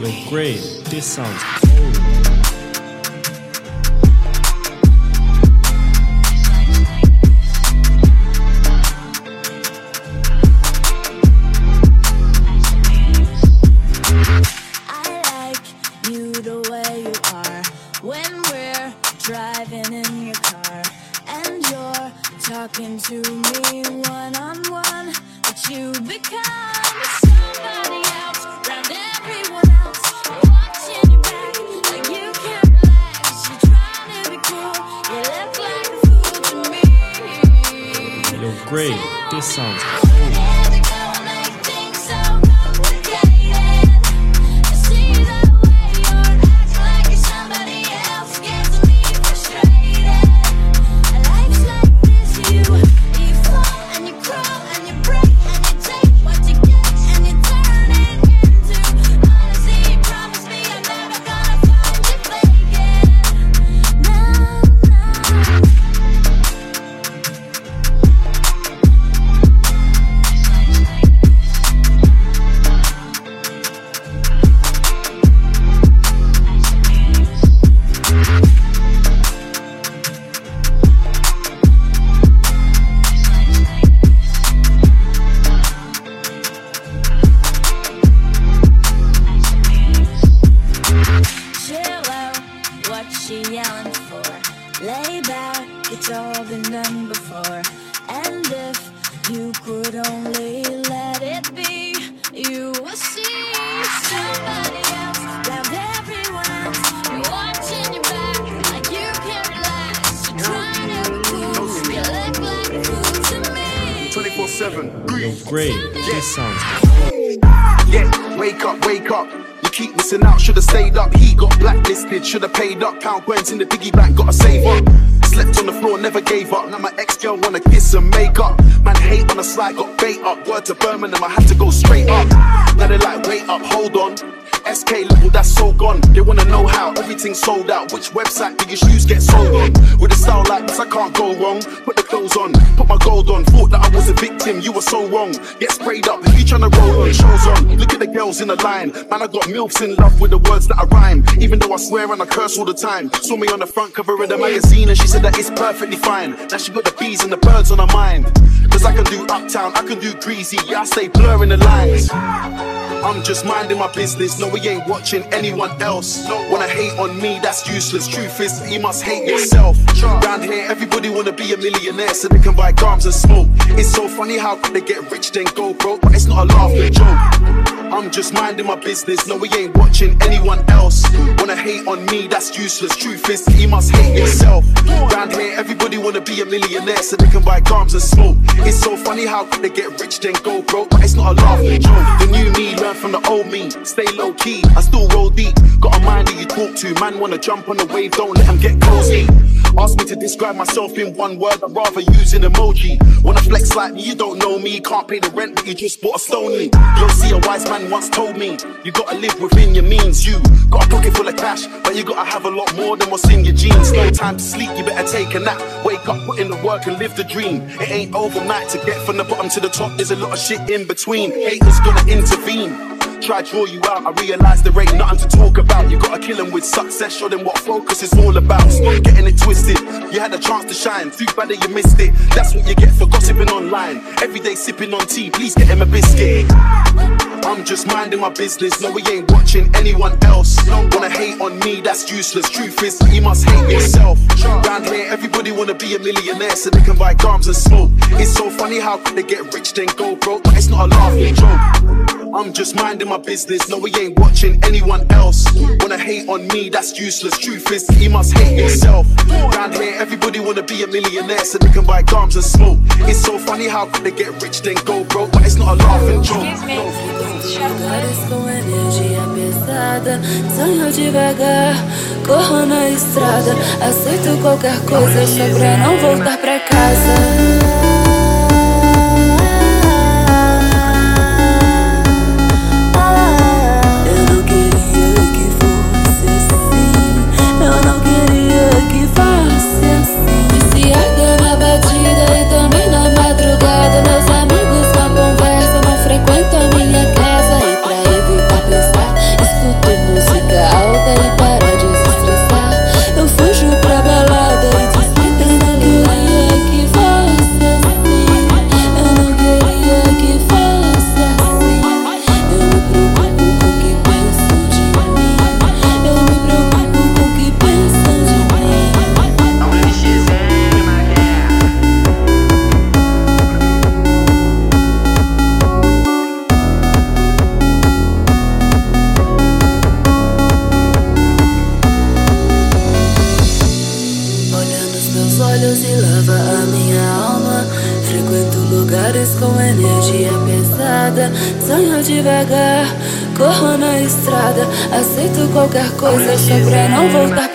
Yo, great. This sounds cold. This sounds cold. All been done before. And if you could only let it be, you will see somebody else, round everyone else. You're watching your back like you can't relax. You're trying to be cool, you look like a fool to me. 24 7. Yo, great. This sounds Yeah, wake up, wake up. You keep missing out, should've stayed up. He got blacklisted, should've paid up. Pound coins in the piggy bank, gotta save up. Slept on the floor, never gave up. Now my ex girl wanna kiss and make up. Man, hate on the slide, got bait up. Word to Birmingham, I had to go straight up. Now they like, wait up, hold on. SK level, that's so gone. They wanna know how everything's sold out. Which website do your shoes get sold on? With a style like this, I can't go wrong. Put the clothes on, put my gold on. Thought that I was a victim, you were so wrong. Get sprayed up, who you tryna roll on? Shows on, look at the girls in the line. Man, I got milfs in love with the words that I rhyme. Even though I swear and I curse all the time. Saw me on the front cover of the magazine and she said that it's perfectly fine. Now she got the bees and the birds on her mind. Cause I can do uptown, I can do greasy, yeah, I stay blurring the lines. I'm just minding my business. No, we ain't watching anyone else. Wanna hate on me, that's useless. Truth is, you must hate yourself. Round here, everybody wanna be a millionaire so they can buy grams and smoke. It's so funny how they get rich then go broke, but it's not a laughing joke. I'm just minding my business. No, we ain't watching anyone else. Wanna hate on me, that's useless. Truth is, you must hate yourself. Round here, everybody wanna be a millionaire so they can buy grams and smoke. It's so funny how they get rich then go broke, but it's not a laughing joke. The new me learn from the old me. Stay low key, I still roll deep. Got a mind that you talk to. Man wanna jump on the wave, don't let him get cozy. Ask me to describe myself in one word, I'd rather use an emoji. Wanna flex like me, you don't know me. Can't pay the rent, but you just bought a stony. You'll see a wise man once told me, you gotta live within your means. You got a pocket full of cash, but you gotta have a lot more than what's in your jeans. No time to sleep, you better take a nap. Wake up, put in the work and live the dream. It ain't overnight to get from the bottom to the top. There's a lot of shit in between. Haters gonna intervene. Try draw you out, I realize there ain't nothing to talk with success, show them what focus is all about. Stop getting it twisted. You had a chance to shine, too bad that you missed it. That's what you get for gossiping online. Every day sipping on tea, please get him a biscuit. I'm just minding my business, no, we ain't watching anyone else. Don't Wanna hate on me, that's useless. Truth is, you must hate yourself. Round here, everybody wanna be a millionaire so they can buy grams and smoke. It's so funny how they get rich then go broke, but it's not a laughing joke. I'm just minding my business, no, we ain't watching anyone else. Wanna hate on me, that's useless. Truth is, you must hate yourself. Round here, everybody wanna be a millionaire so they can buy grams and smoke. It's so funny how they get rich then go broke, but it's not a laughing joke. Sonho devagar, corro na estrada, aceito qualquer coisa só pra não voltar pra casa. Qualquer coisa só pra não voltar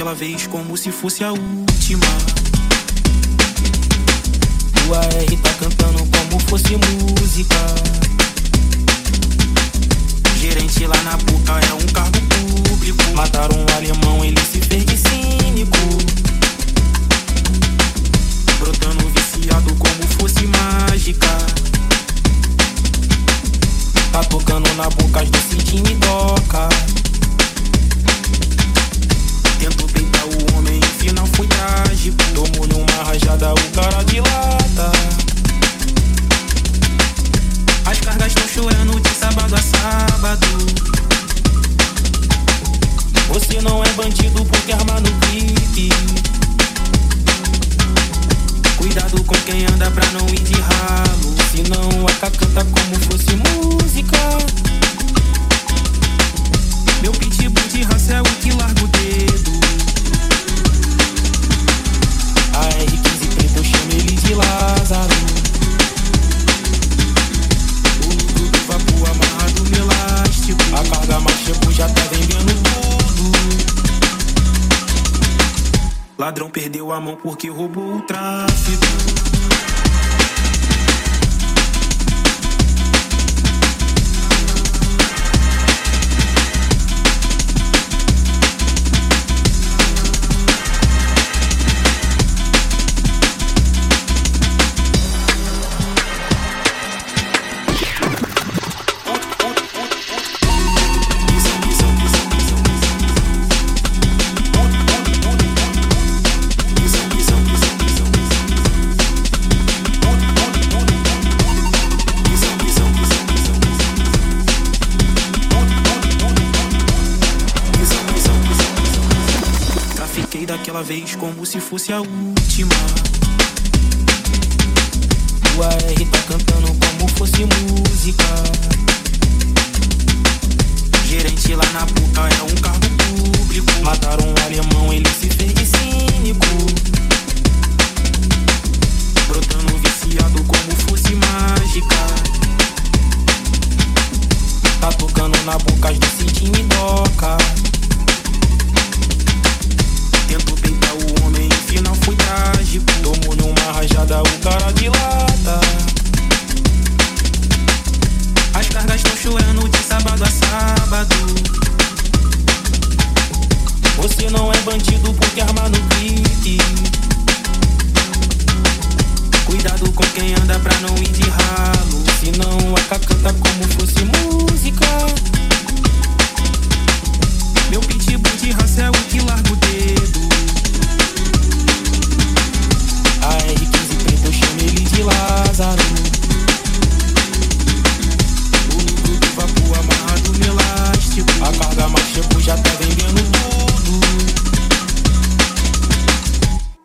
daquela vez como se fosse a última. O AR tá cantando como fosse música. Gerente lá na boca é um cargo público. Mataram um alemão, ele se fez de cínico. Brotando viciado como fosse mágica. Tá tocando na boca as doce de midoca. também. Final fui trágico. perdeu a mão porque roubou o tráfico. como se fosse a última. O AR tá cantando como fosse música. bandido porque arma no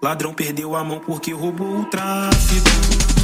Ladrão perdeu a mão porque roubou o tráfico.